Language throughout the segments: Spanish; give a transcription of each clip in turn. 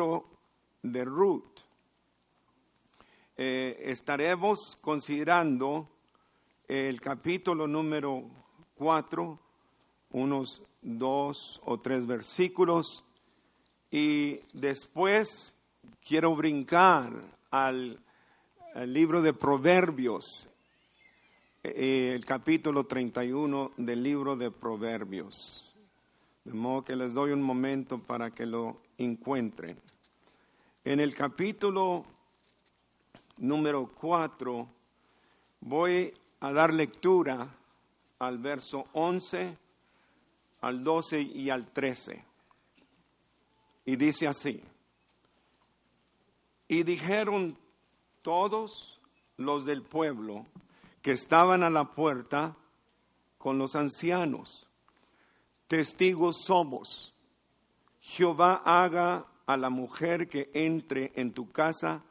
libro de Ruth. Eh, estaremos considerando el capítulo número 4, unos dos o tres versículos, y después quiero brincar al, libro de Proverbios, eh, el capítulo 31 del libro de Proverbios. De modo que les doy un momento para que lo encuentren. En el capítulo número 4 voy a dar lectura al verso 11, al 12 y al 13. Y dice así, y dijeron todos los del pueblo que estaban a la puerta con los ancianos, testigos somos, Jehová haga a la mujer que entre en tu casa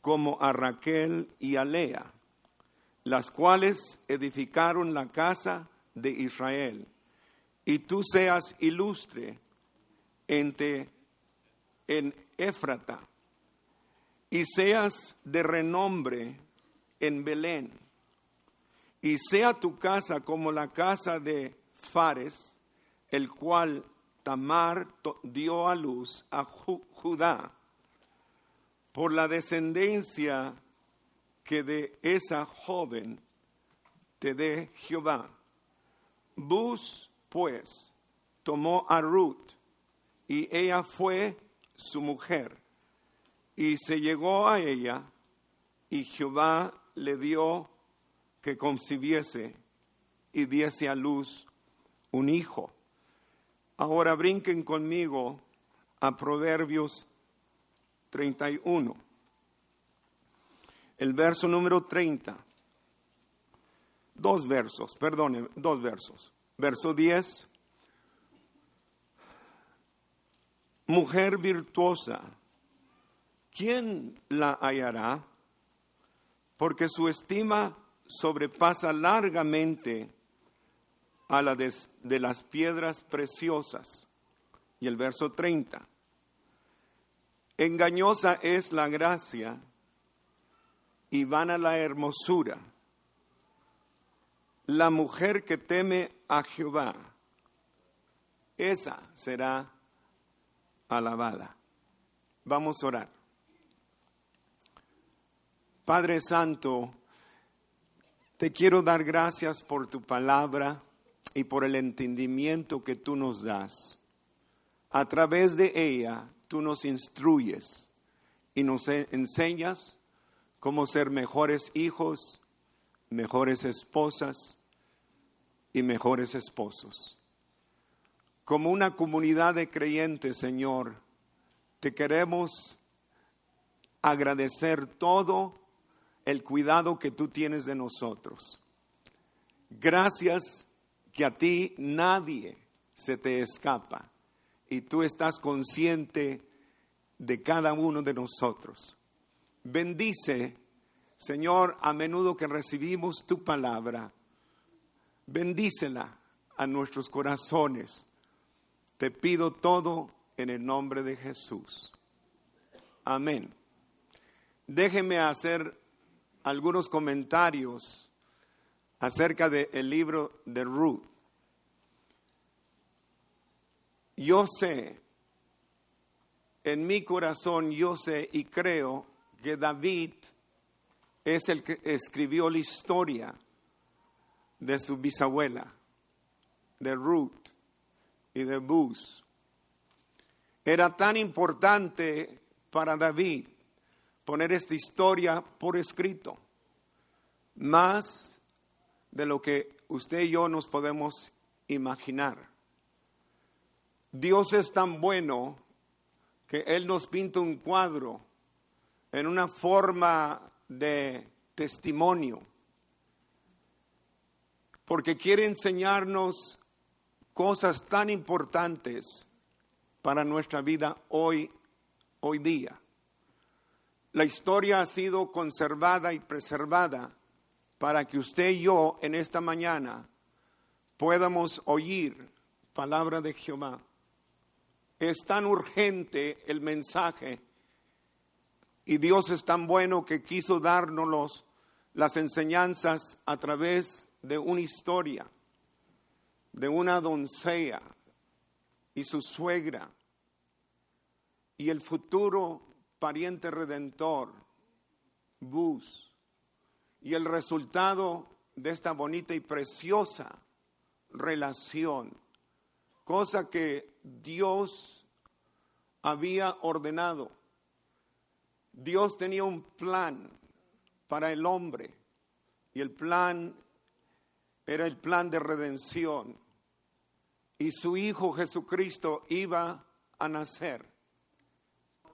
como a Raquel y a Lea, las cuales edificaron la casa de Israel, y tú seas ilustre entre, en Éfrata, y seas de renombre en Belén, y sea tu casa como la casa de Fares, el cual Tamar dio a luz a Judá por la descendencia que de esa joven te dé Jehová. Bus, pues, tomó a Ruth y ella fue su mujer y se llegó a ella y Jehová le dio que concibiese y diese a luz un hijo. Ahora brinquen conmigo a Proverbios 31. El verso número 30. Dos versos, perdone, dos versos. Verso 10. Mujer virtuosa, ¿quién la hallará? Porque su estima sobrepasa largamente a la de, de las piedras preciosas. Y el verso 30. Engañosa es la gracia y vana la hermosura. La mujer que teme a Jehová, esa será alabada. Vamos a orar. Padre Santo, te quiero dar gracias por tu palabra y por el entendimiento que tú nos das. A través de ella tú nos instruyes y nos enseñas cómo ser mejores hijos, mejores esposas y mejores esposos. Como una comunidad de creyentes, Señor, te queremos agradecer todo el cuidado que tú tienes de nosotros. Gracias que a ti nadie se te escapa y tú estás consciente de cada uno de nosotros. Bendice, Señor, a menudo que recibimos tu palabra, bendícela a nuestros corazones. Te pido todo en el nombre de Jesús. Amén. Déjeme hacer algunos comentarios acerca del libro de Ruth. yo sé, en mi corazón yo sé y creo que David es el que escribió la historia de su bisabuela, de Ruth y de Bus. Era tan importante para David poner esta historia por escrito, más de lo que usted y yo nos podemos imaginar. Dios es tan bueno que Él nos pinta un cuadro en una forma de testimonio, porque quiere enseñarnos cosas tan importantes para nuestra vida hoy, hoy día. La historia ha sido conservada y preservada para que usted y yo en esta mañana podamos oír palabra de Jehová. Es tan urgente el mensaje y Dios es tan bueno que quiso darnos las enseñanzas a través de una historia de una doncella y su suegra y el futuro pariente redentor, Bus, y el resultado de esta bonita y preciosa relación, cosa que Dios había ordenado. Dios tenía un plan para el hombre y el plan era el plan de redención y su Hijo Jesucristo iba a nacer.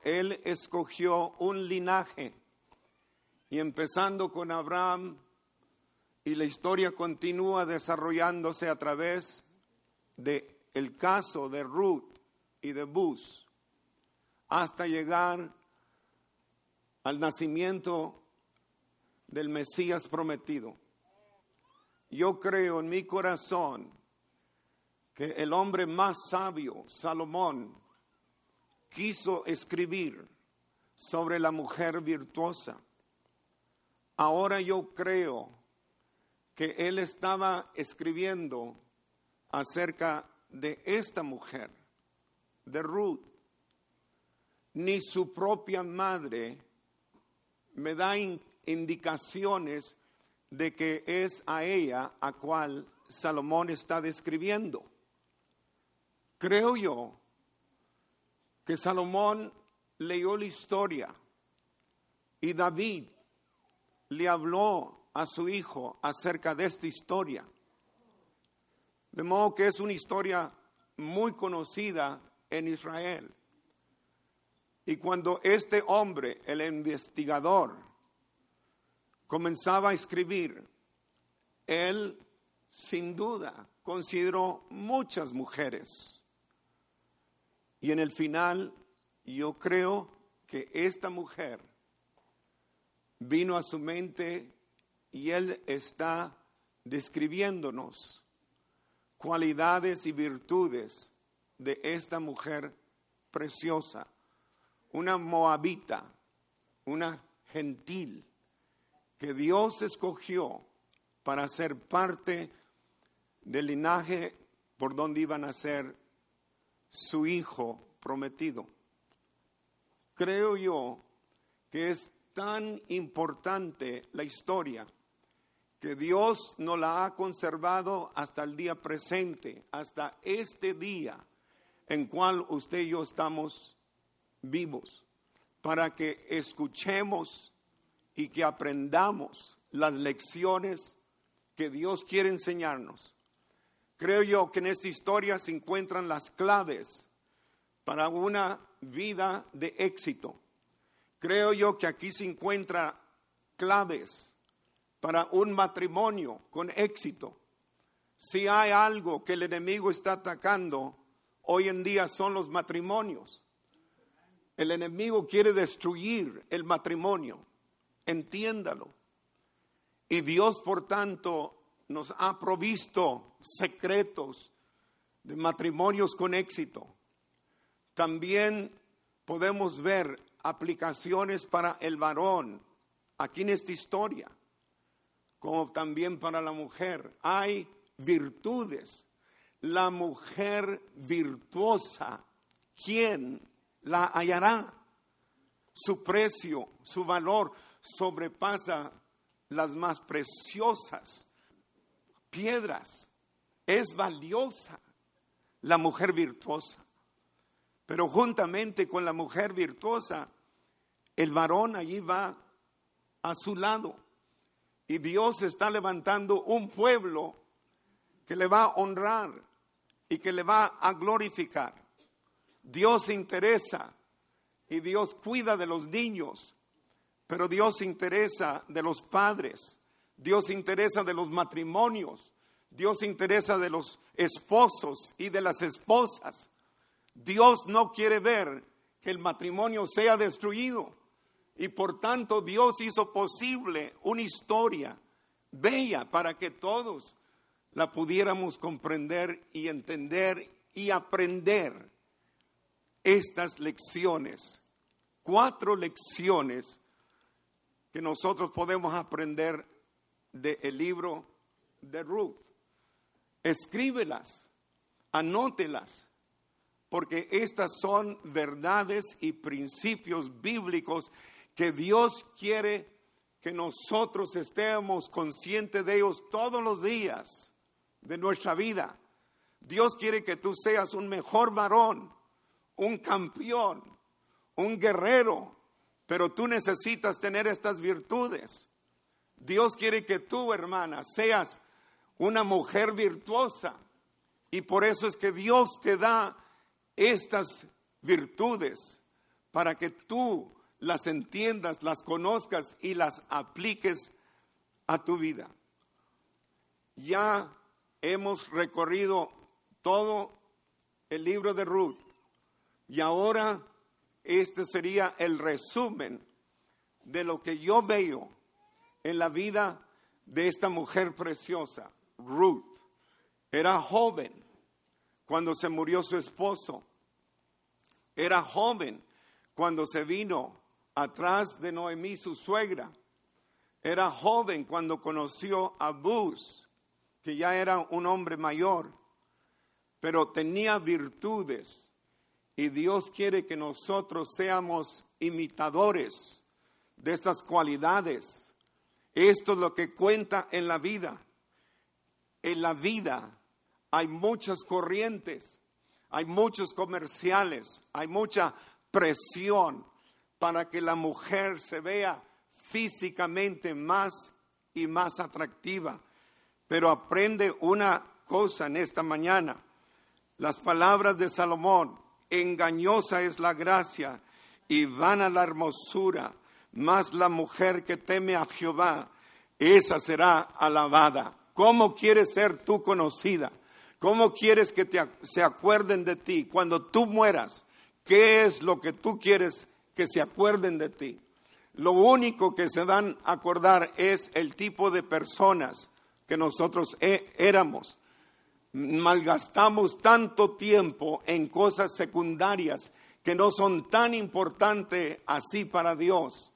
Él escogió un linaje y empezando con Abraham y la historia continúa desarrollándose a través de el caso de Ruth y de Bus hasta llegar al nacimiento del Mesías prometido. Yo creo en mi corazón que el hombre más sabio, Salomón, quiso escribir sobre la mujer virtuosa. Ahora yo creo que él estaba escribiendo acerca de esta mujer, de Ruth. Ni su propia madre me da indicaciones de que es a ella a cual Salomón está describiendo. Creo yo que Salomón leyó la historia y David le habló a su hijo acerca de esta historia. De modo que es una historia muy conocida en Israel. Y cuando este hombre, el investigador, comenzaba a escribir, él sin duda consideró muchas mujeres. Y en el final, yo creo que esta mujer vino a su mente y él está describiéndonos cualidades y virtudes de esta mujer preciosa, una moabita, una gentil que Dios escogió para ser parte del linaje por donde iban a ser su hijo prometido. Creo yo que es tan importante la historia que Dios nos la ha conservado hasta el día presente, hasta este día en cual usted y yo estamos vivos, para que escuchemos y que aprendamos las lecciones que Dios quiere enseñarnos. Creo yo que en esta historia se encuentran las claves para una vida de éxito. Creo yo que aquí se encuentran claves para un matrimonio con éxito. Si hay algo que el enemigo está atacando hoy en día son los matrimonios. El enemigo quiere destruir el matrimonio entiéndalo. Y Dios, por tanto, nos ha provisto secretos de matrimonios con éxito. También podemos ver aplicaciones para el varón aquí en esta historia, como también para la mujer. Hay virtudes. La mujer virtuosa, ¿quién la hallará? Su precio, su valor sobrepasa las más preciosas piedras. Es valiosa la mujer virtuosa. Pero juntamente con la mujer virtuosa, el varón allí va a su lado. Y Dios está levantando un pueblo que le va a honrar y que le va a glorificar. Dios se interesa y Dios cuida de los niños pero Dios se interesa de los padres, Dios se interesa de los matrimonios, Dios se interesa de los esposos y de las esposas. Dios no quiere ver que el matrimonio sea destruido. Y por tanto Dios hizo posible una historia bella para que todos la pudiéramos comprender y entender y aprender estas lecciones, cuatro lecciones que nosotros podemos aprender del libro de Ruth. Escríbelas, anótelas, porque estas son verdades y principios bíblicos que Dios quiere que nosotros estemos conscientes de ellos todos los días de nuestra vida. Dios quiere que tú seas un mejor varón, un campeón, un guerrero, pero tú necesitas tener estas virtudes. Dios quiere que tú, hermana, seas una mujer virtuosa. Y por eso es que Dios te da estas virtudes para que tú las entiendas, las conozcas y las apliques a tu vida. Ya hemos recorrido todo el libro de Ruth y ahora este sería el resumen de lo que yo veo en la vida de esta mujer preciosa, Ruth. Era joven cuando se murió su esposo. Era joven cuando se vino atrás de Noemí, su suegra. Era joven cuando conoció a Bus, que ya era un hombre mayor, pero tenía virtudes. Y Dios quiere que nosotros seamos imitadores de estas cualidades. Esto es lo que cuenta en la vida. En la vida hay muchas corrientes, hay muchos comerciales, hay mucha presión, para que la mujer se vea físicamente más y más atractiva. Pero aprende una cosa en esta mañana. Las palabras de Salomón, engañosa es la gracia y vana la hermosura, más la mujer que teme a Jehová, esa será alabada. ¿Cómo quieres ser tú conocida? ¿Cómo quieres que te, se acuerden de ti cuando tú mueras? ¿Qué es lo que tú quieres que se acuerden de ti. Lo único que se van a acordar es el tipo de personas que nosotros e, éramos. Malgastamos tanto tiempo en cosas secundarias que no son tan importantes así para Dios.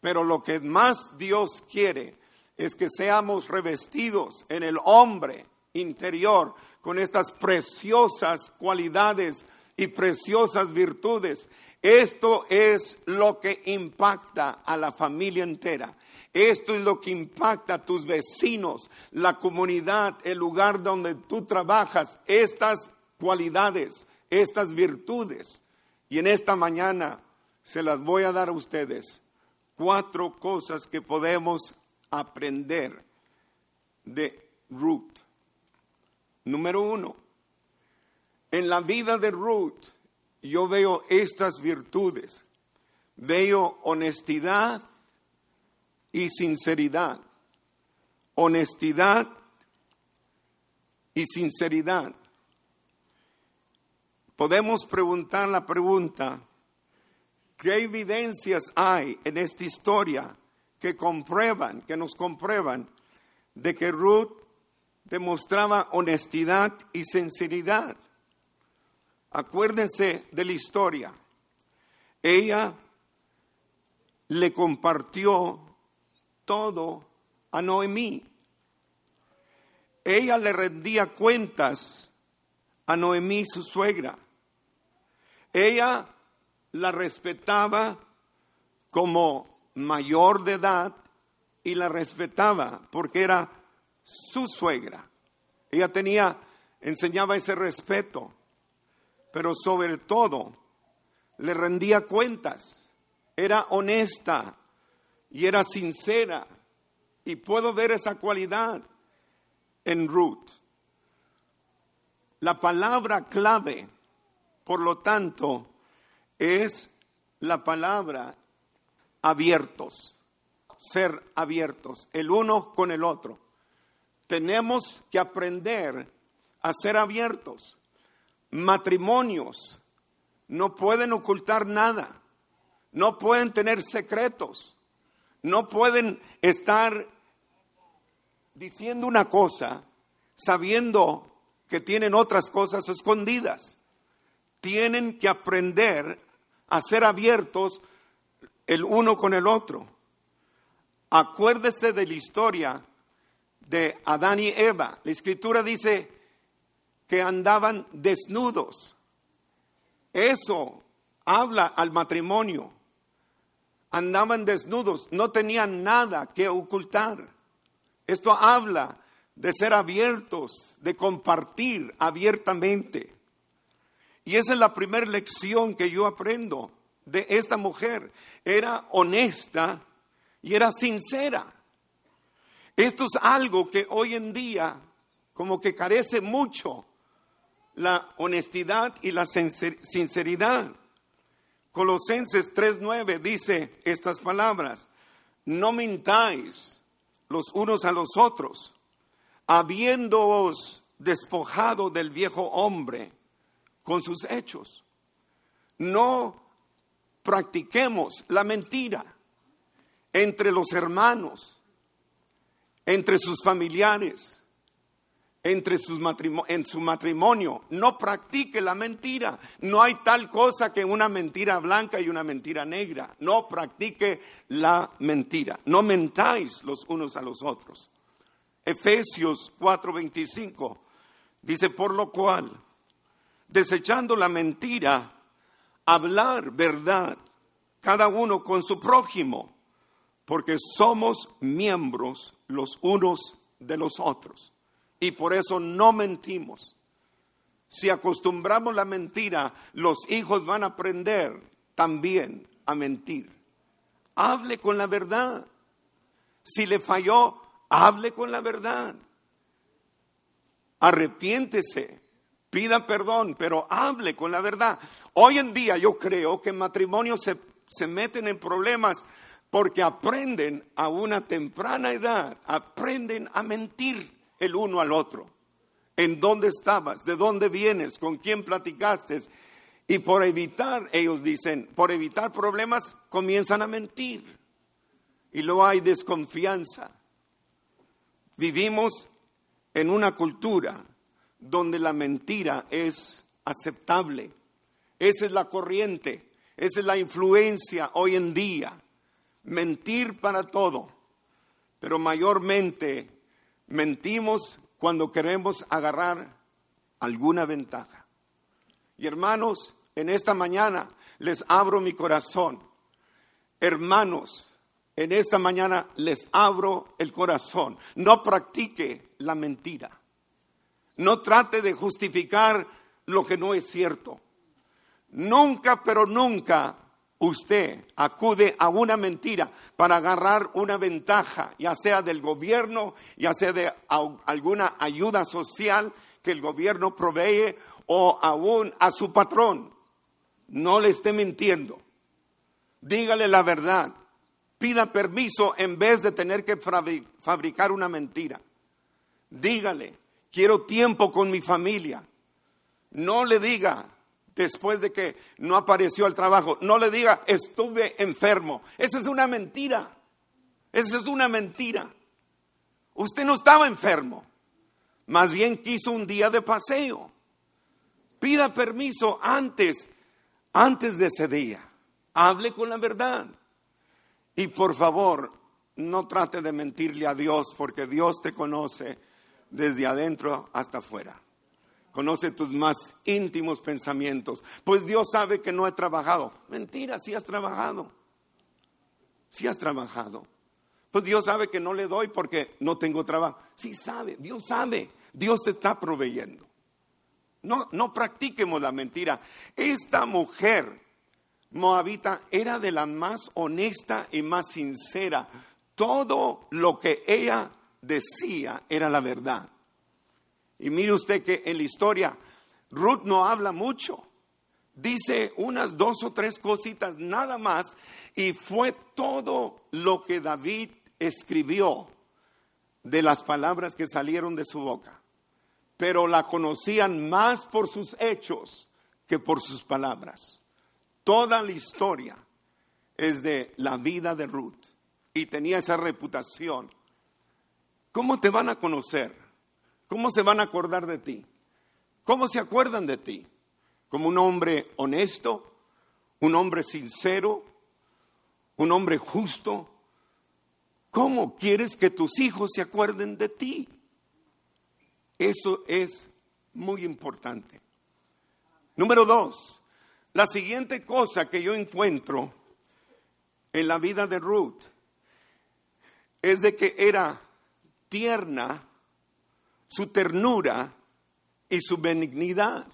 Pero lo que más Dios quiere es que seamos revestidos en el hombre interior con estas preciosas cualidades y preciosas virtudes esto es lo que impacta a la familia entera. Esto es lo que impacta a tus vecinos, la comunidad, el lugar donde tú trabajas. Estas cualidades, estas virtudes. Y en esta mañana se las voy a dar a ustedes. Cuatro cosas que podemos aprender de Ruth. Número uno, en la vida de Ruth yo veo estas virtudes. Veo honestidad y sinceridad. Honestidad y sinceridad. Podemos preguntar la pregunta, ¿qué evidencias hay en esta historia que comprueban, que nos comprueban de que Ruth demostraba honestidad y sinceridad? Acuérdense de la historia. Ella le compartió todo a Noemí. Ella le rendía cuentas a Noemí, su suegra. Ella la respetaba como mayor de edad y la respetaba porque era su suegra. Ella tenía, enseñaba ese respeto pero sobre todo le rendía cuentas, era honesta y era sincera. Y puedo ver esa cualidad en Ruth. La palabra clave, por lo tanto, es la palabra abiertos, ser abiertos, el uno con el otro. Tenemos que aprender a ser abiertos matrimonios no pueden ocultar nada, no pueden tener secretos, no pueden estar diciendo una cosa sabiendo que tienen otras cosas escondidas. tienen que aprender a ser abiertos el uno con el otro. Acuérdese de la historia de Adán y Eva. La escritura dice que andaban desnudos. Eso habla al matrimonio. Andaban desnudos, no tenían nada que ocultar. Esto habla de ser abiertos, de compartir abiertamente. Y esa es la primera lección que yo aprendo de esta mujer. Era honesta y era sincera. Esto es algo que hoy en día como que carece mucho la honestidad y la sinceridad. Colosenses 3:9 dice estas palabras, no mintáis los unos a los otros, habiéndoos despojado del viejo hombre con sus hechos. No practiquemos la mentira entre los hermanos, entre sus familiares, entre sus en su matrimonio. No practique la mentira. No hay tal cosa que una mentira blanca y una mentira negra. No practique la mentira. No mentáis los unos a los otros. Efesios 4:25 dice, por lo cual, desechando la mentira, hablar verdad, cada uno con su prójimo, porque somos miembros los unos de los otros. Y por eso no mentimos. Si acostumbramos la mentira, los hijos van a aprender también a mentir. Hable con la verdad. Si le falló, hable con la verdad. Arrepiéntese, pida perdón, pero hable con la verdad. Hoy en día yo creo que matrimonios se, se meten en problemas porque aprenden a una temprana edad, aprenden a mentir el uno al otro. ¿En dónde estabas? ¿De dónde vienes? ¿Con quién platicaste? Y por evitar, ellos dicen, por evitar problemas, comienzan a mentir. Y luego hay desconfianza. Vivimos en una cultura donde la mentira es aceptable. Esa es la corriente, esa es la influencia hoy en día. Mentir para todo, pero mayormente mentimos cuando queremos agarrar alguna ventaja. Y hermanos, en esta mañana les abro mi corazón. Hermanos, en esta mañana les abro el corazón. No practique la mentira. No trate de justificar lo que no es cierto. Nunca, pero nunca usted acude a una mentira para agarrar una ventaja, ya sea del gobierno, ya sea de alguna ayuda social que el gobierno provee o aún a su patrón. No le esté mintiendo. Dígale la verdad pida permiso en vez de tener que fabricar una mentira. Dígale, quiero tiempo con mi familia. No le diga, después de que no apareció al trabajo, no le diga, estuve enfermo. Esa es una mentira. Esa es una mentira. Usted no estaba enfermo. Más bien quiso un día de paseo. Pida permiso antes, antes de ese día. Hable con la verdad. Y por favor, no trate de mentirle a Dios porque Dios te conoce desde adentro hasta afuera. Conoce tus más íntimos pensamientos. Pues Dios sabe que no he trabajado. Mentira, sí has trabajado. Sí has trabajado. Pues Dios sabe que no le doy porque no tengo trabajo. Sí sabe, Dios sabe. Dios te está proveyendo. No, no practiquemos la mentira. Esta mujer Moabita era de la más honesta y más sincera. Todo lo que ella decía era la verdad. Y mire usted que en la historia Ruth no habla mucho. Dice unas dos o tres cositas nada más y fue todo lo que David escribió de las palabras que salieron de su boca. Pero la conocían más por sus hechos que por sus palabras. Toda la historia es de la vida de Ruth y tenía esa reputación. ¿Cómo te van a conocer? ¿Cómo se van a acordar de ti? ¿Cómo se acuerdan de ti? como un hombre honesto, un hombre sincero, un hombre justo. ¿Cómo quieres que tus hijos se acuerden de ti? Eso es muy importante. Número dos, la siguiente cosa que yo encuentro en la vida de Ruth es de que era tierna su ternura y su benignidad.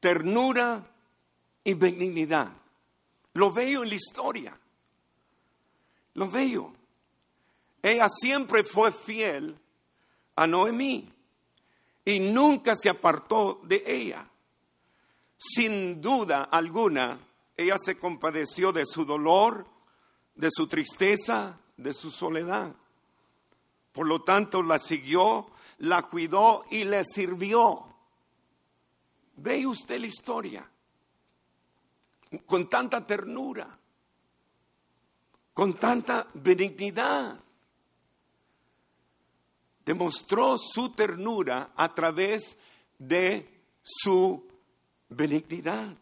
Ternura y benignidad. Lo veo en la historia. Lo veo. Ella siempre fue fiel a Noemí y nunca se apartó de ella. Sin duda alguna, ella se compadeció de su dolor, de su tristeza, de su soledad. Por lo tanto, la siguió, la cuidó y le sirvió. Ve usted la historia con tanta ternura, con tanta benignidad. Demostró su ternura a través de su benignidad.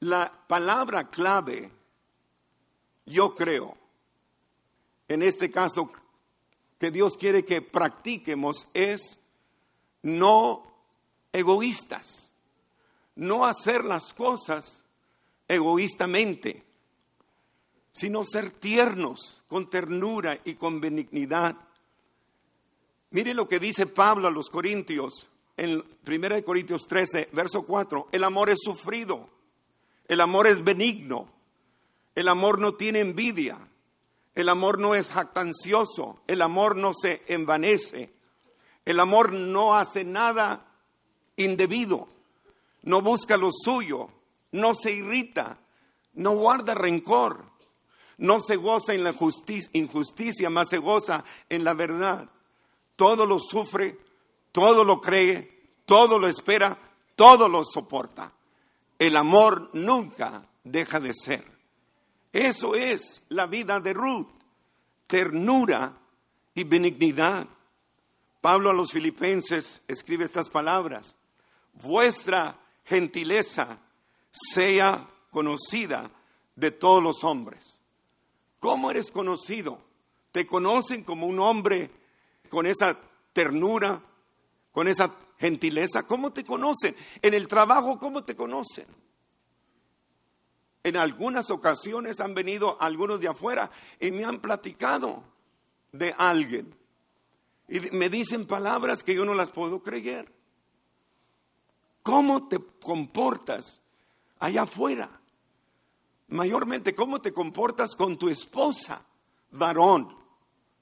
La palabra clave, yo creo, en este caso que Dios quiere que practiquemos es no egoístas, no hacer las cosas egoístamente, sino ser tiernos, con ternura y con benignidad. Mire lo que dice Pablo a los Corintios en 1 Corintios 13, verso 4. El amor es sufrido, el amor es benigno, el amor no tiene envidia el amor no es jactancioso, el amor no se envanece, el amor no hace nada indebido, no busca lo suyo, no se irrita, no guarda rencor, no se goza en la injusticia, más se goza en la verdad. Todo lo sufre, todo lo cree, todo lo espera, todo lo soporta. El amor nunca deja de ser. Eso es la vida de Ruth, ternura y benignidad. Pablo a los filipenses escribe estas palabras, vuestra gentileza sea conocida de todos los hombres. ¿Cómo eres conocido? ¿Te conocen como un hombre con esa ternura, con esa gentileza? ¿Cómo te conocen? En el trabajo, ¿cómo te conocen? En algunas ocasiones han venido algunos de afuera y me han platicado de alguien. Y me dicen palabras que yo no las puedo creer. ¿Cómo te comportas allá afuera? Mayormente, ¿cómo te comportas con tu esposa, varón?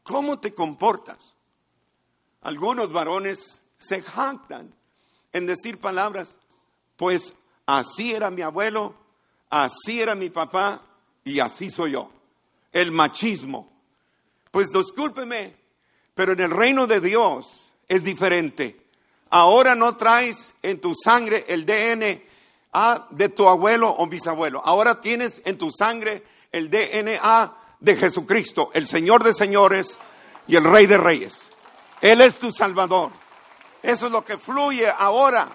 ¿Cómo te comportas? Algunos varones se jactan en decir palabras, pues así era mi abuelo, así era mi papá y así soy yo. El machismo. Pues discúlpeme, pero en el reino de Dios es diferente. Ahora no traes en tu sangre el DNA de tu abuelo o bisabuelo. Ahora tienes en tu sangre el DNA de Jesucristo, el Señor de señores y el Rey de reyes. Él es tu Salvador. Eso es lo que fluye ahora.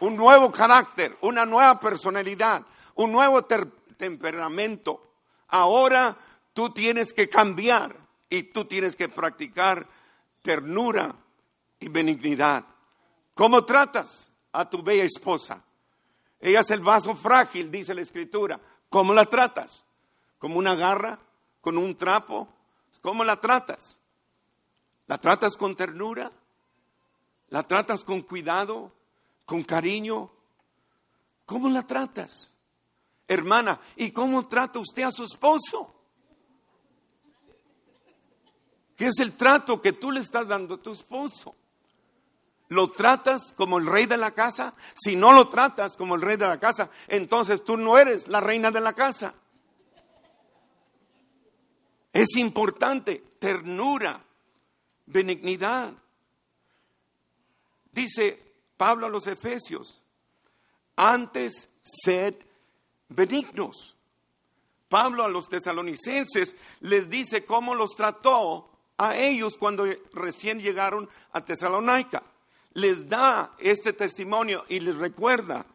Un nuevo carácter, una nueva personalidad, un nuevo temperamento. Ahora tú tienes que cambiar y tú tienes que practicar ternura y benignidad. ¿Cómo tratas a tu bella esposa? Ella es el vaso frágil, dice la escritura. ¿Cómo la tratas? ¿Como una garra? ¿Con un trapo? ¿Cómo la tratas? ¿La tratas con ternura? ¿La tratas con cuidado? ¿Con cariño? ¿Cómo la tratas? Hermana, ¿y cómo trata usted a su esposo? ¿Qué es el trato que tú le estás dando a tu esposo? ¿Lo tratas como el rey de la casa? Si no lo tratas como el rey de la casa, entonces tú no eres la reina de la casa. Es importante ternura, benignidad. Dice Pablo a los Efesios, antes sed benignos. Pablo a los tesalonicenses les dice cómo los trató a ellos cuando recién llegaron a Tesalónica. les da este testimonio y les recuerda,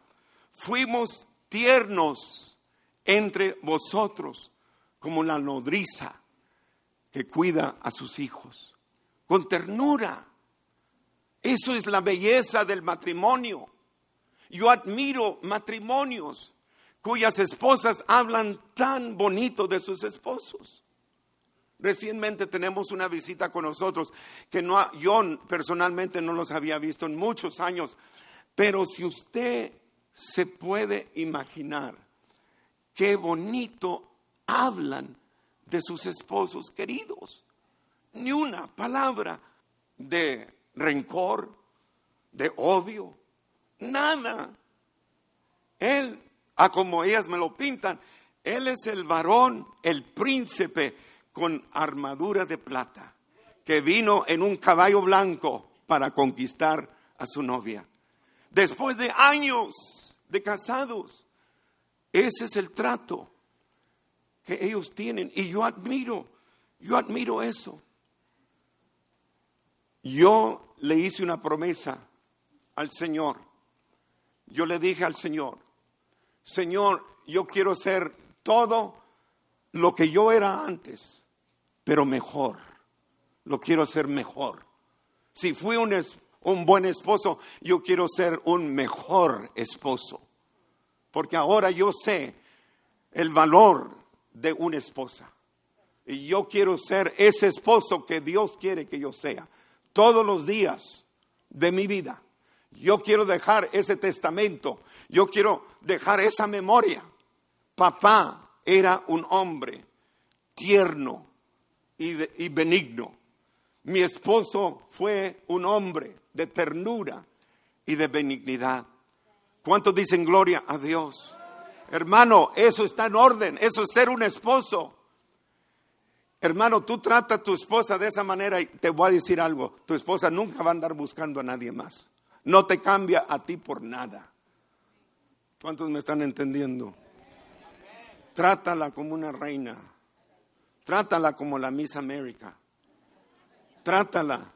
fuimos tiernos entre vosotros como la nodriza que cuida a sus hijos, con ternura. Eso es la belleza del matrimonio. Yo admiro matrimonios cuyas esposas hablan tan bonito de sus esposos. Recientemente tenemos una visita con nosotros que no, yo personalmente no los había visto en muchos años, pero si usted se puede imaginar qué bonito hablan de sus esposos queridos, ni una palabra de rencor, de odio, nada. Él, a como ellas me lo pintan, él es el varón, el príncipe con armadura de plata, que vino en un caballo blanco para conquistar a su novia. Después de años de casados, ese es el trato que ellos tienen. Y yo admiro, yo admiro eso. Yo le hice una promesa al Señor. Yo le dije al Señor, Señor, yo quiero ser todo lo que yo era antes pero mejor. Lo quiero ser mejor. Si fui un, un buen esposo, yo quiero ser un mejor esposo. Porque ahora yo sé el valor de una esposa. Y yo quiero ser ese esposo que Dios quiere que yo sea. Todos los días de mi vida. Yo quiero dejar ese testamento. Yo quiero dejar esa memoria. Papá era un hombre tierno, y, benigno. Mi esposo fue un hombre de ternura y de benignidad. ¿Cuántos dicen gloria a Dios? Hermano, eso está en orden, eso es ser un esposo. Hermano, tú trata a tu esposa de esa manera y te voy a decir algo, tu esposa nunca va a andar buscando a nadie más. No te cambia a ti por nada. ¿Cuántos me están entendiendo? Trátala como una reina. Trátala como la Miss América. Trátala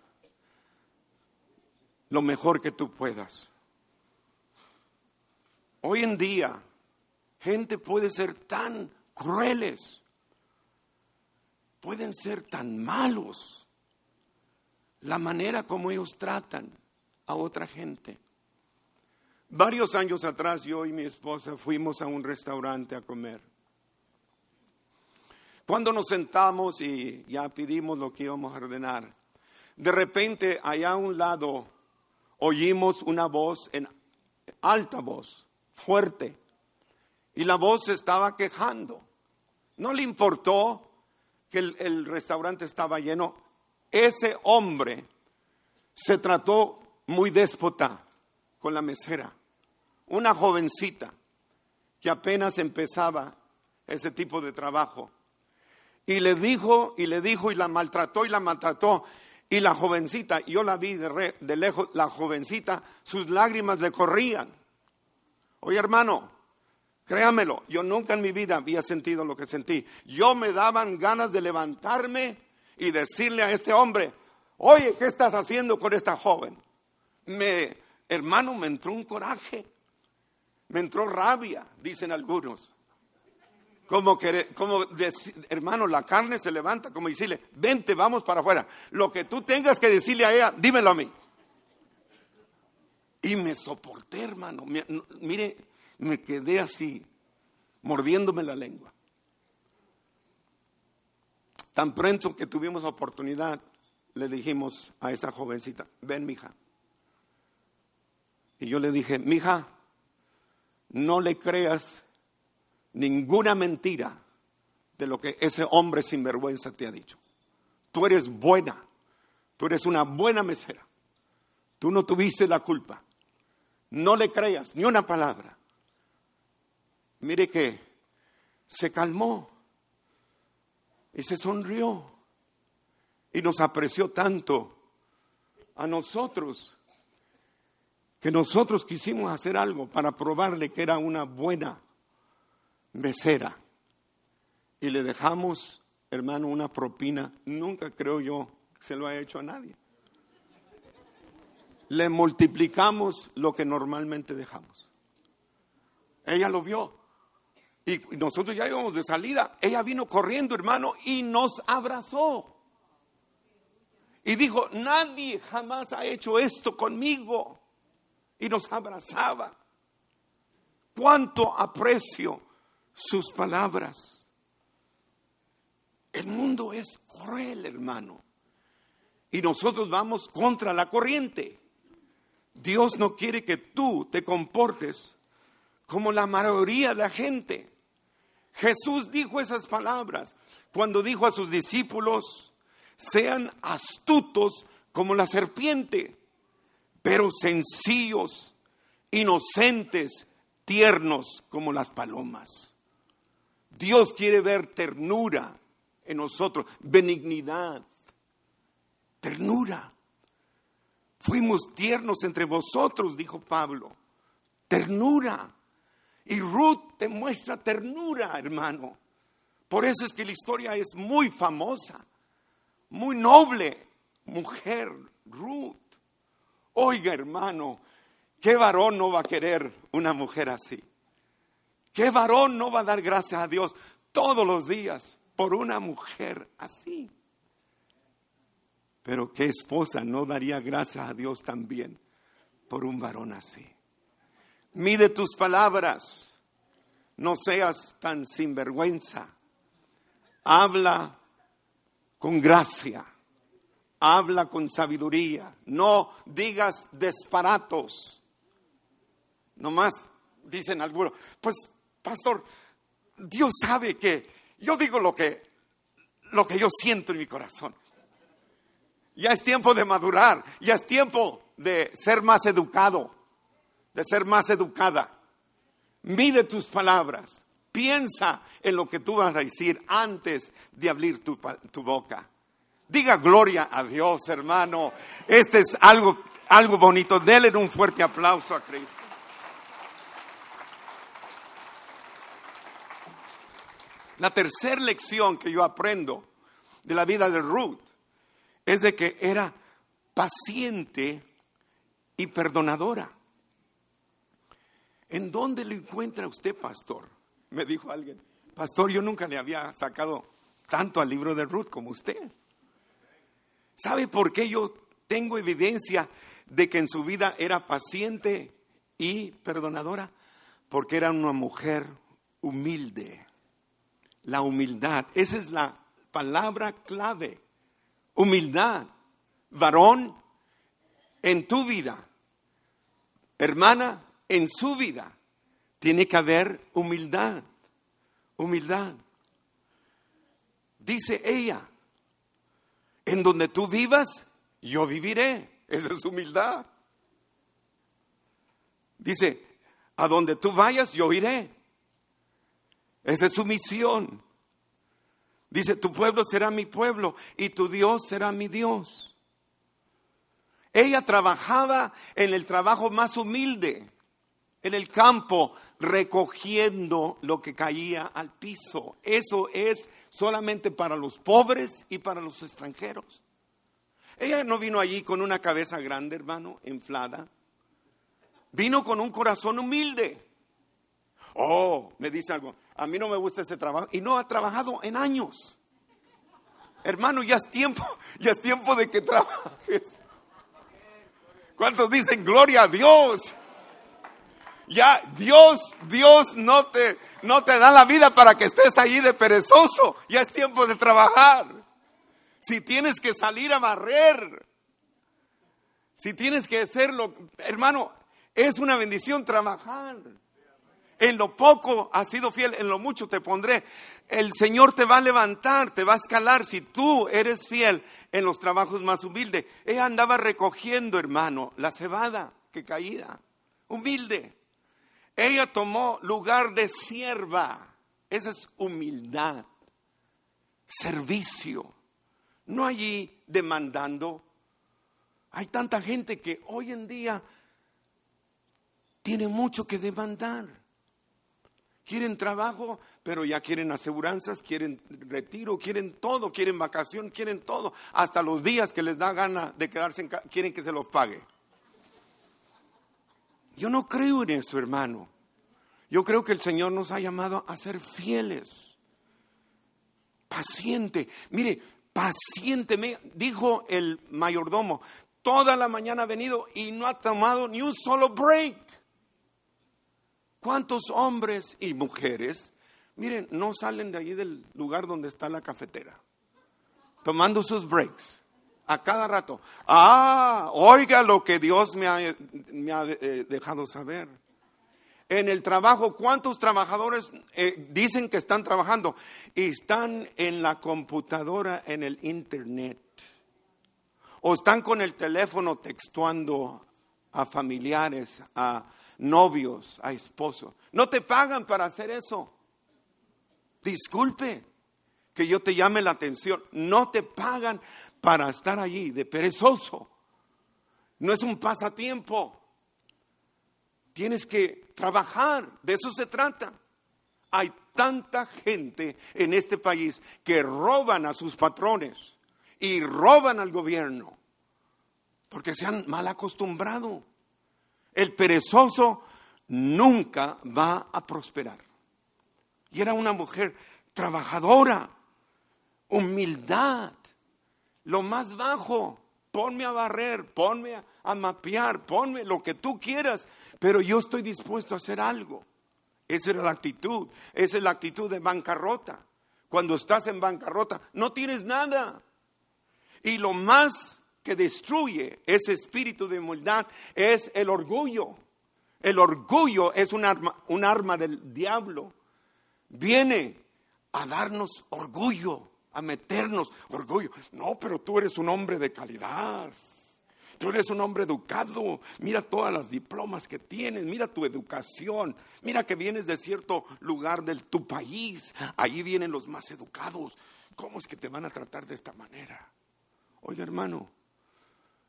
lo mejor que tú puedas. Hoy en día, gente puede ser tan crueles, pueden ser tan malos, la manera como ellos tratan a otra gente. Varios años atrás yo y mi esposa fuimos a un restaurante a comer. Cuando nos sentamos y ya pedimos lo que íbamos a ordenar, de repente allá a un lado oímos una voz en alta voz, fuerte, y la voz se estaba quejando. No le importó que el, el restaurante estaba lleno. Ese hombre se trató muy déspota con la mesera, una jovencita que apenas empezaba ese tipo de trabajo. Y le dijo, y le dijo, y la maltrató, y la maltrató. Y la jovencita, yo la vi de, de lejos, la jovencita, sus lágrimas le corrían. Oye, hermano, créamelo, yo nunca en mi vida había sentido lo que sentí. Yo me daban ganas de levantarme y decirle a este hombre, oye, ¿qué estás haciendo con esta joven? Me, hermano, me entró un coraje, me entró rabia, dicen algunos. Como, que, como hermano, la carne se levanta, como decirle, vente, vamos para afuera. Lo que tú tengas que decirle a ella, dímelo a mí. Y me soporté, hermano. Mire, me quedé así, mordiéndome la lengua. Tan pronto que tuvimos oportunidad, le dijimos a esa jovencita, ven, mija. Y yo le dije, mija, no le creas ninguna mentira de lo que ese hombre sinvergüenza te ha dicho. Tú eres buena, tú eres una buena mesera, tú no tuviste la culpa. No le creas ni una palabra. Mire que se calmó y se sonrió y nos apreció tanto a nosotros que nosotros quisimos hacer algo para probarle que era una buena mesera y le dejamos, hermano, una propina, nunca creo yo se lo haya hecho a nadie. le multiplicamos lo que normalmente dejamos. Ella lo vio. Y nosotros ya íbamos de salida. Ella vino corriendo, hermano, y nos abrazó. Y dijo, nadie jamás ha hecho esto conmigo. Y nos abrazaba. Cuánto aprecio sus palabras. El mundo es cruel, hermano. Y nosotros vamos contra la corriente. Dios no quiere que tú te comportes como la mayoría de la gente. Jesús dijo esas palabras cuando dijo a sus discípulos, sean astutos como la serpiente, pero sencillos, inocentes, tiernos como las palomas. Dios quiere ver ternura en nosotros, benignidad, ternura. Fuimos tiernos entre vosotros, dijo Pablo. Ternura. Y Ruth te muestra ternura, hermano. Por eso es que la historia es muy famosa, muy noble. Mujer, Ruth. Oiga, hermano, ¿qué varón no va a querer una mujer así? ¿Qué varón no va a dar gracias a Dios todos los días por una mujer así? Pero ¿qué esposa no daría gracias a Dios también por un varón así? Mide tus palabras. No seas tan sinvergüenza. Habla con gracia. Habla con sabiduría. No digas disparatos. Nomás dicen algunos, pues pastor, Dios sabe que yo digo lo que lo que yo siento en mi corazón. Ya es tiempo de madurar, ya es tiempo de ser más educado, de ser más educada. Mide tus palabras, piensa en lo que tú vas a decir antes de abrir tu, boca. Diga gloria a Dios, hermano. Este es algo, algo bonito. Denle un fuerte aplauso a Cristo. La tercera lección que yo aprendo de la vida de Ruth es de que era paciente y perdonadora. ¿En dónde lo encuentra usted, pastor? Me dijo alguien. Pastor, yo nunca le había sacado tanto al libro de Ruth como usted. ¿Sabe por qué yo tengo evidencia de que en su vida era paciente y perdonadora? Porque era una mujer humilde. La humildad, esa es la palabra clave humildad. Varón, en tu vida, hermana, en su vida, tiene que haber humildad. Humildad. Dice ella, en donde tú vivas, yo viviré. Esa es humildad. Dice, a donde tú vayas, yo iré. Esa es su misión. Dice, tu pueblo será mi pueblo y tu Dios será mi Dios. Ella trabajaba en el trabajo más humilde, en el campo, recogiendo lo que caía al piso. Eso es solamente para los pobres y para los extranjeros. Ella no vino allí con una cabeza grande, hermano, inflada. Vino con un corazón humilde. Oh, me dice algo a mí no me gusta ese trabajo y no ha trabajado en años. Hermano, ya es tiempo, ya es tiempo de que trabajes. ¿Cuántos dicen gloria a Dios? Ya Dios, Dios no te, no te da la vida para que estés ahí de perezoso. Ya es tiempo de trabajar. Si tienes que salir a barrer, si tienes que hacerlo, hermano, es una bendición trabajar. En lo poco has sido fiel, en lo mucho te pondré. El Señor te va a levantar, te va a escalar si tú eres fiel en los trabajos más humildes. Ella andaba recogiendo, hermano, la cebada que caía, humilde. Ella tomó lugar de sierva. Esa es humildad, servicio. No allí demandando. Hay tanta gente que hoy en día tiene mucho que demandar. Quieren trabajo, pero ya quieren aseguranzas, quieren retiro, quieren todo, quieren vacación, quieren todo. Hasta los días que les da gana de quedarse en casa, quieren que se los pague. Yo no creo en eso, hermano. Yo creo que el Señor nos ha llamado a ser fieles. Paciente. Mire, paciente. Me dijo el mayordomo, toda la mañana ha venido y no ha tomado ni un solo break. ¿Cuántos hombres y mujeres, miren, no salen de allí del lugar donde está la cafetera, tomando sus breaks? A cada rato. Ah, oiga lo que Dios me ha, eh, dejado saber. En el trabajo, ¿cuántos trabajadores eh, dicen que están trabajando? Y están en la computadora, en el internet. O están con el teléfono textuando a familiares, a novios, a esposos. No te pagan para hacer eso. Disculpe que yo te llame la atención. No te pagan para estar allí de perezoso. No es un pasatiempo. Tienes que trabajar, de eso se trata. Hay tanta gente en este país que roban a sus patrones y roban al gobierno porque se han mal acostumbrado. El perezoso nunca va a prosperar. Y era una mujer trabajadora, humildad, lo más bajo. Ponme a barrer, ponme a, mapear, ponme lo que tú quieras, pero yo estoy dispuesto a hacer algo. Esa era la actitud, esa es la actitud de bancarrota. Cuando estás en bancarrota, no tienes nada. Y lo más que destruye ese espíritu de humildad es el orgullo. El orgullo es un arma, un arma del diablo. Viene a darnos orgullo a meternos orgullo. No, pero tú eres un hombre de calidad. Tú eres un hombre educado. Mira todas las diplomas que tienes. Mira tu educación. Mira que vienes de cierto lugar de tu país. Ahí vienen los más educados. ¿Cómo es que te van a tratar de esta manera? Oye, hermano,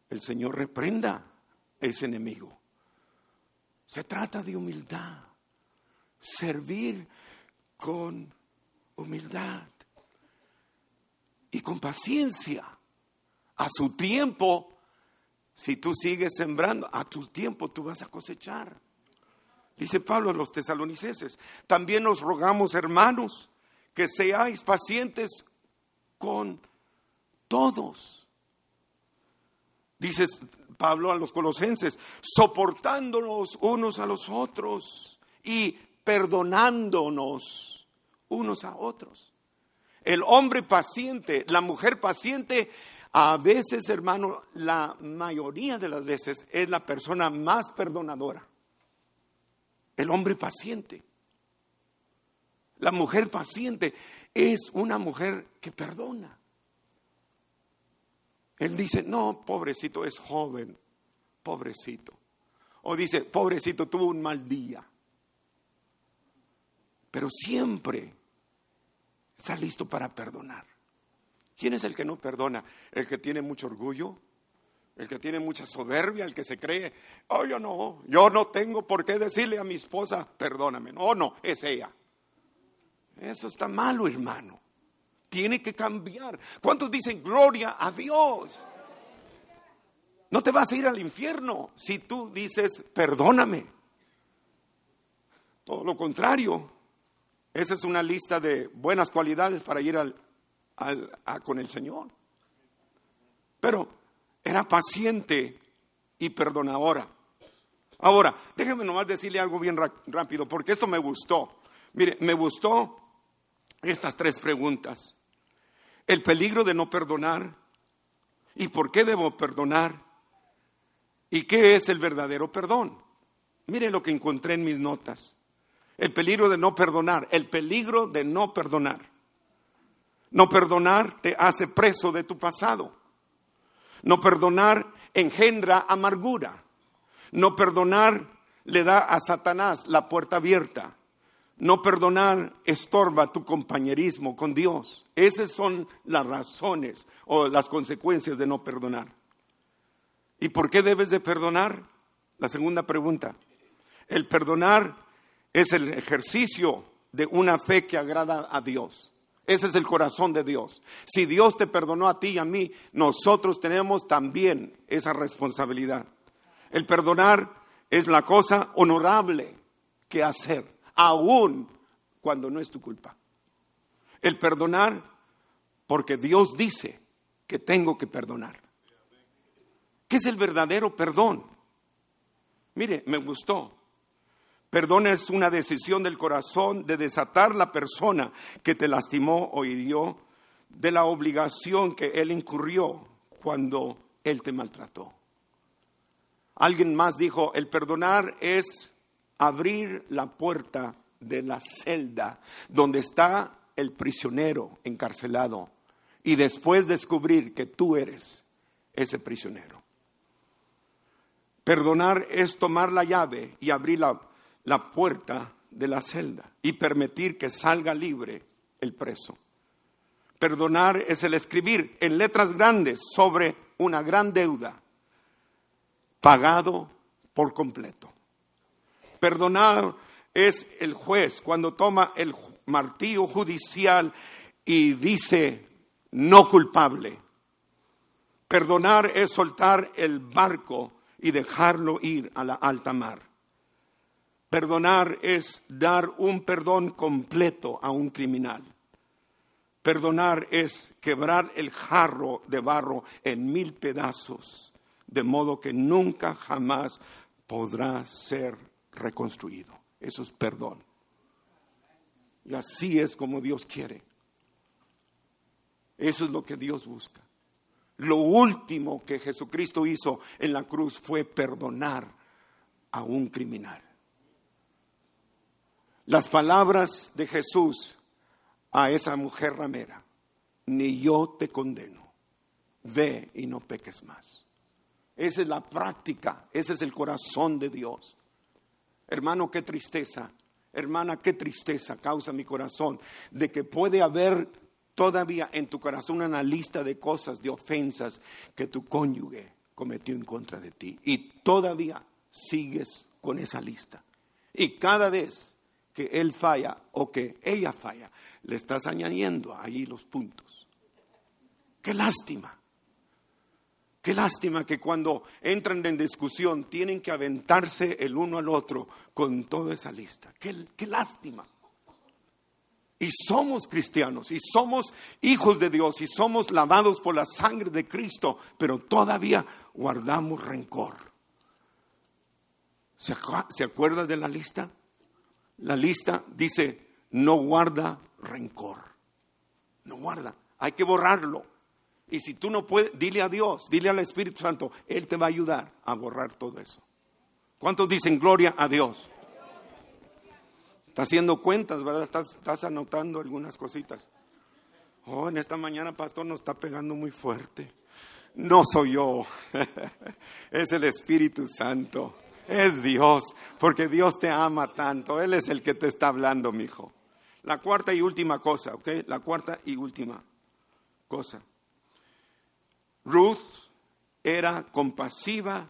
el Señor reprenda ese enemigo. Se trata de humildad. Servir con humildad y con paciencia. A su tiempo, si tú sigues sembrando, a tu tiempo tú vas a cosechar. Dice Pablo a los tesalonicenses, también nos rogamos, hermanos, que seáis pacientes con todos. Dice Pablo a los colosenses, soportándonos unos a los otros y perdonándonos unos a otros. El hombre paciente, la mujer paciente, a veces, hermano, la mayoría de las veces es la persona más perdonadora. El hombre paciente. La mujer paciente es una mujer que perdona. Él dice, no, pobrecito, es joven, pobrecito. O dice, pobrecito, tuvo un mal día. Pero siempre Está listo para perdonar. ¿Quién es el que no perdona? ¿El que tiene mucho orgullo? ¿El que tiene mucha soberbia? ¿El que se cree, oh, yo no, yo no tengo por qué decirle a mi esposa, perdóname? No, no, es ella. Eso está malo, hermano. Tiene que cambiar. ¿Cuántos dicen gloria a Dios? No te vas a ir al infierno si tú dices, perdóname. Todo lo contrario, esa es una lista de buenas cualidades para ir al, con el Señor. Pero era paciente y perdonadora. Ahora, déjeme nomás decirle algo bien rápido, porque esto me gustó. Mire, me gustó estas tres preguntas. El peligro de no perdonar y por qué debo perdonar y qué es el verdadero perdón. Mire lo que encontré en mis notas. El peligro de no perdonar, el peligro de no perdonar. No perdonar te hace preso de tu pasado. No perdonar engendra amargura. No perdonar le da a Satanás la puerta abierta. No perdonar estorba tu compañerismo con Dios. Esas son las razones o las consecuencias de no perdonar. ¿Y por qué debes de perdonar? La segunda pregunta. El perdonar es el ejercicio de una fe que agrada a Dios. Ese es el corazón de Dios. Si Dios te perdonó a ti y a mí, nosotros tenemos también esa responsabilidad. El perdonar es la cosa honorable que hacer, aún cuando no es tu culpa. El perdonar porque Dios dice que tengo que perdonar. ¿Qué es el verdadero perdón? Mire, me gustó. Perdón es una decisión del corazón de desatar la persona que te lastimó o hirió de la obligación que él incurrió cuando él te maltrató. Alguien más dijo, el perdonar es abrir la puerta de la celda donde está el prisionero encarcelado y después descubrir que tú eres ese prisionero. Perdonar es tomar la llave y abrir la, la puerta de la celda y permitir que salga libre el preso. Perdonar es el escribir en letras grandes sobre una gran deuda, pagado por completo. Perdonar es el juez cuando toma el martillo judicial y dice no culpable. Perdonar es soltar el barco y dejarlo ir a la alta mar. Perdonar es dar un perdón completo a un criminal. Perdonar es quebrar el jarro de barro en mil pedazos, de modo que nunca jamás podrá ser reconstruido. Eso es perdón. Y así es como Dios quiere. Eso es lo que Dios busca. Lo último que Jesucristo hizo en la cruz fue perdonar a un criminal. Las palabras de Jesús a esa mujer ramera, ni yo te condeno, ve y no peques más. Esa es la práctica, ese es el corazón de Dios. Hermano, qué tristeza, hermana, qué tristeza causa mi corazón de que puede haber todavía en tu corazón una lista de cosas, de ofensas que tu cónyuge cometió en contra de ti. Y todavía sigues con esa lista. Y cada vez que él falla o que ella falla, le estás añadiendo ahí los puntos. Qué lástima. Qué lástima que cuando entran en discusión tienen que aventarse el uno al otro con toda esa lista. Qué, lástima y somos cristianos y somos hijos de Dios y somos lavados por la sangre de Cristo, pero todavía guardamos rencor. ¿Se, acuerda de la lista? La lista dice, no guarda rencor. No guarda, hay que borrarlo. Y si tú no puedes, dile a Dios, dile al Espíritu Santo, Él te va a ayudar a borrar todo eso. ¿Cuántos dicen gloria a Dios? Estás haciendo cuentas, ¿verdad? Estás, anotando algunas cositas. Oh, en esta mañana, pastor, nos está pegando muy fuerte. No soy yo, es el Espíritu Santo, es Dios, porque Dios te ama tanto. Él es el que te está hablando, mi hijo. La cuarta y última cosa, ¿ok? La cuarta y última cosa. Ruth era compasiva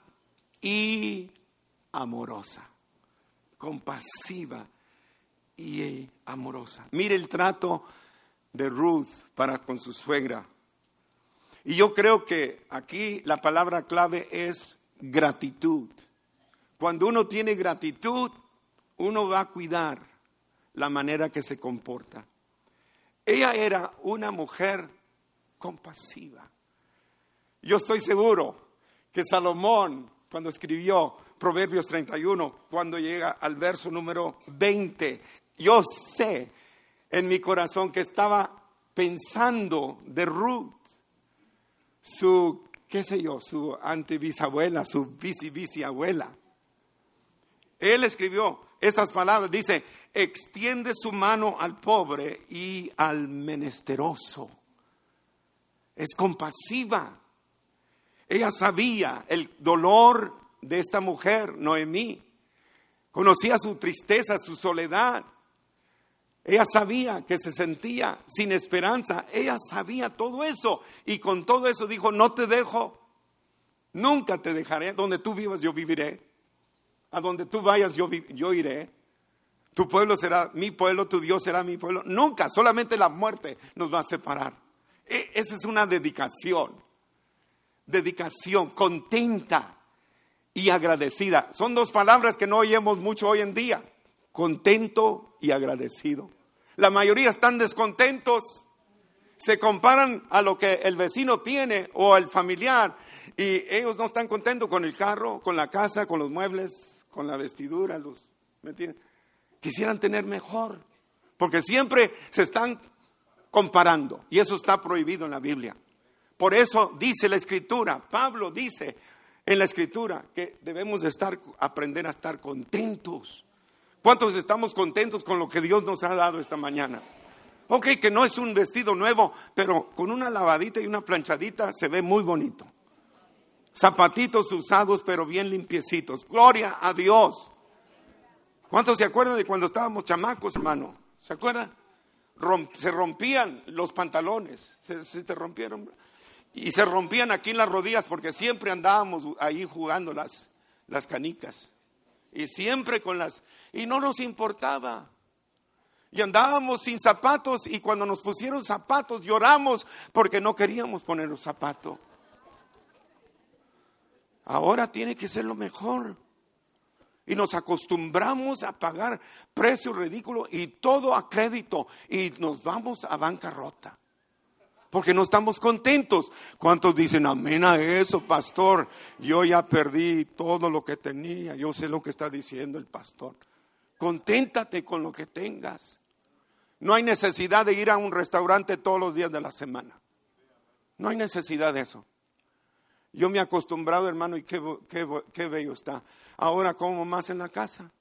y amorosa. Compasiva y amorosa. Mire el trato de Ruth para con su suegra. Y yo creo que aquí la palabra clave es gratitud. Cuando uno tiene gratitud, uno va a cuidar la manera que se comporta. Ella era una mujer compasiva. Yo estoy seguro que Salomón, cuando escribió Proverbios 31, cuando llega al verso número 20, yo sé en mi corazón que estaba pensando de Ruth, su, qué sé yo, su antebisabuela, su bisabuela. Él escribió estas palabras, dice, extiende su mano al pobre y al menesteroso. Es compasiva. Ella sabía el dolor de esta mujer, Noemí. Conocía su tristeza, su soledad. Ella sabía que se sentía sin esperanza. Ella sabía todo eso. Y con todo eso dijo, no te dejo. Nunca te dejaré. Donde tú vivas, yo viviré. A donde tú vayas, yo, iré. Tu pueblo será mi pueblo, tu Dios será mi pueblo. Nunca, solamente la muerte nos va a separar. E, esa es una dedicación. Dedicación contenta. y agradecida. Son dos palabras que no oímos mucho hoy en día. Contento y agradecido. La mayoría están descontentos. Se comparan a lo que el vecino tiene o el familiar y ellos no están contentos con el carro, con la casa, con los muebles, con la vestidura. Los, ¿me Quisieran tener mejor, porque siempre se están comparando y eso está prohibido en la Biblia. Por eso dice la escritura, Pablo dice en la escritura que debemos de estar aprender a estar contentos. ¿Cuántos estamos contentos con lo que Dios nos ha dado esta mañana? Ok, que no es un vestido nuevo, pero con una lavadita y una planchadita se ve muy bonito. Zapatitos usados, pero bien limpiecitos. Gloria a Dios. ¿Cuántos se acuerdan de cuando estábamos chamacos, hermano? ¿Se acuerdan? se rompían los pantalones, se, te rompieron. Y se rompían aquí en las rodillas porque siempre andábamos ahí jugando las, las canicas. Y siempre con las... Y no nos importaba. Y andábamos sin zapatos y cuando nos pusieron zapatos lloramos porque no queríamos poner los zapatos. Ahora tiene que ser lo mejor. Y nos acostumbramos a pagar precios ridículos y todo a crédito y nos vamos a bancarrota. Porque no estamos contentos. ¿Cuántos dicen amén a eso, pastor? Yo ya perdí todo lo que tenía. Yo sé lo que está diciendo el pastor. Conténtate con lo que tengas. No hay necesidad de ir a un restaurante todos los días de la semana. No hay necesidad de eso. Yo me he acostumbrado, hermano, y qué, qué, bello está. Ahora como más en la casa.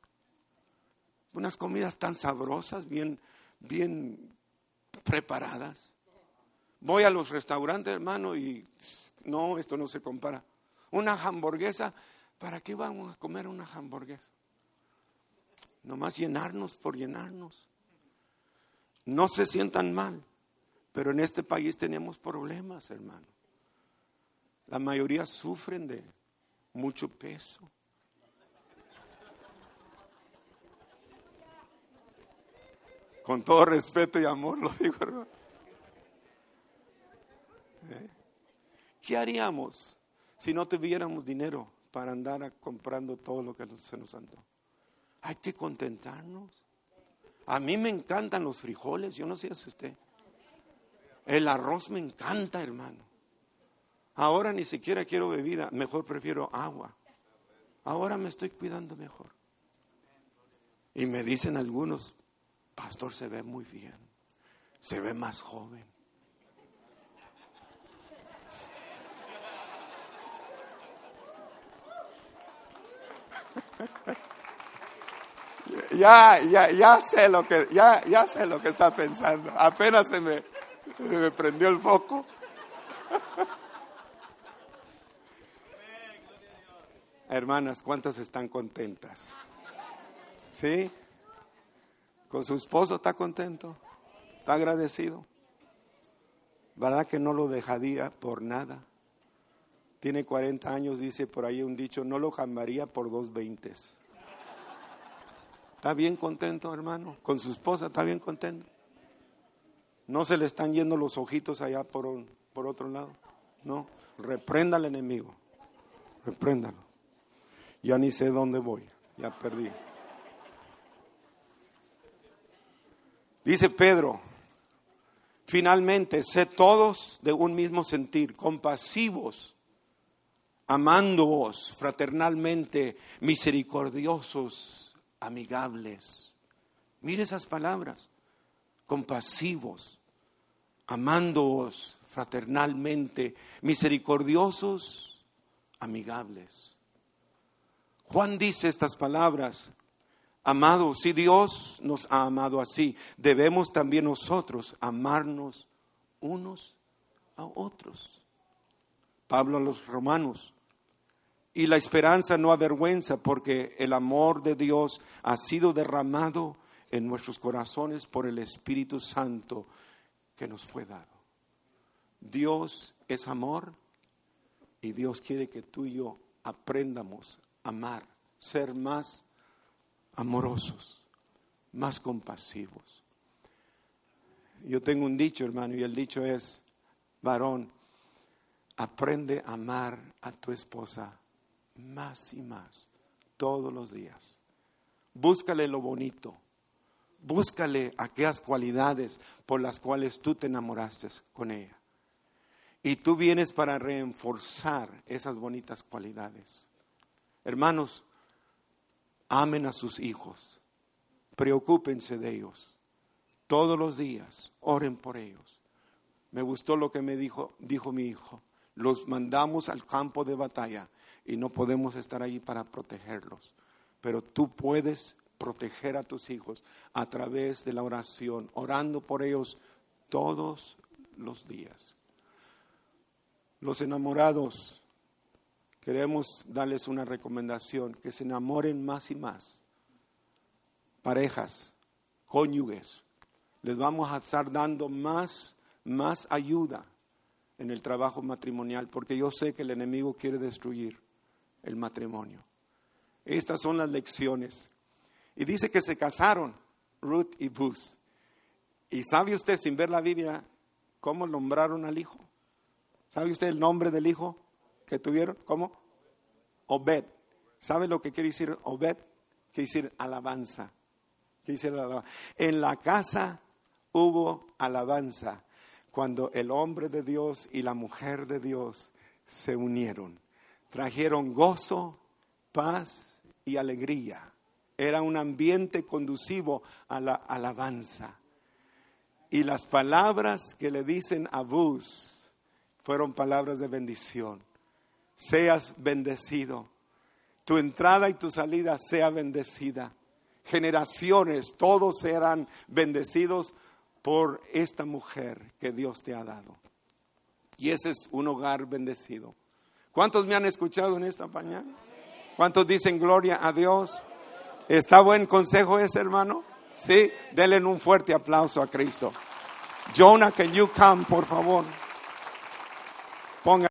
Unas comidas tan sabrosas, bien, bien preparadas. Voy a los restaurantes, hermano, y no, esto no se compara. Una hamburguesa, ¿para qué vamos a comer una hamburguesa? Nomás llenarnos por llenarnos. No se sientan mal, pero en este país tenemos problemas, hermano. La mayoría sufren de mucho peso. Con todo respeto y amor lo digo, hermano. ¿Eh? ¿Qué haríamos si no tuviéramos dinero para andar comprando todo lo que se nos andó? Hay que contentarnos. A mí me encantan los frijoles, yo no sé si usted. El arroz me encanta, hermano. Ahora ni siquiera quiero bebida, mejor prefiero agua. Ahora me estoy cuidando mejor. Y me dicen algunos, pastor se ve muy bien, se ve más joven. Ya, ya, ya sé lo que, ya, ya sé lo que está pensando. Apenas se me, se me prendió el foco. Hermanas, ¿cuántas están contentas? ¿Sí? ¿Con su esposo está contento? ¿Está agradecido? ¿Verdad que no lo dejaría por nada? Tiene 40 años, dice por ahí un dicho, no lo jambaría por dos veintes. ¿Está bien contento, hermano? ¿Con su esposa está bien contento? ¿No se le están yendo los ojitos allá por, por otro lado? No, reprenda al enemigo, repréndalo ya ni sé dónde voy, ya perdí. Dice Pedro, finalmente, sé todos de un mismo sentir, compasivos, amándoos fraternalmente, misericordiosos, amigables. Mire esas palabras, compasivos, amándoos fraternalmente, misericordiosos, amigables. Juan dice estas palabras, amado, si Dios nos ha amado así, debemos también nosotros amarnos unos a otros. Pablo a los romanos. Y la esperanza no avergüenza porque el amor de Dios ha sido derramado en nuestros corazones por el Espíritu Santo que nos fue dado. Dios es amor y Dios quiere que tú y yo aprendamos amar, ser más amorosos, más compasivos. Yo tengo un dicho, hermano, y el dicho es, varón, aprende a amar a tu esposa más y más, todos los días. Búscale lo bonito. Búscale aquellas cualidades por las cuales tú te enamoraste con ella. Y tú vienes para reforzar esas bonitas cualidades. Hermanos, amen a sus hijos. Preocúpense de ellos. Todos los días, oren por ellos. Me gustó lo que me dijo, dijo mi hijo. Los mandamos al campo de batalla y no podemos estar ahí para protegerlos. Pero tú puedes proteger a tus hijos a través de la oración, orando por ellos todos los días. Los enamorados, queremos darles una recomendación, que se enamoren más y más. Parejas, cónyuges, les vamos a estar dando más, más ayuda en el trabajo matrimonial, porque yo sé que el enemigo quiere destruir el matrimonio. Estas son las lecciones. Y dice que se casaron Ruth y Bus. ¿Y sabe usted, sin ver la Biblia, cómo nombraron al hijo? ¿Sabe usted el nombre del hijo que tuvieron? ¿Cómo? Obed. ¿Sabe lo que quiere decir Obed? Quiere decir alabanza. Quiere decir alabanza. En la casa hubo alabanza cuando el hombre de Dios y la mujer de Dios se unieron. Trajeron gozo, paz y alegría. Era un ambiente conducivo a la alabanza. Y las palabras que le dicen a Bus fueron palabras de bendición. Seas bendecido. Tu entrada y tu salida sea bendecida. Generaciones, todos serán bendecidos por esta mujer que Dios te ha dado. Y ese es un hogar bendecido. ¿Cuántos me han escuchado en esta mañana? ¿Cuántos dicen gloria a Dios? ¿Está buen consejo ese, hermano? Sí, denle un fuerte aplauso a Cristo. Jonah, can you come, por favor? Ponga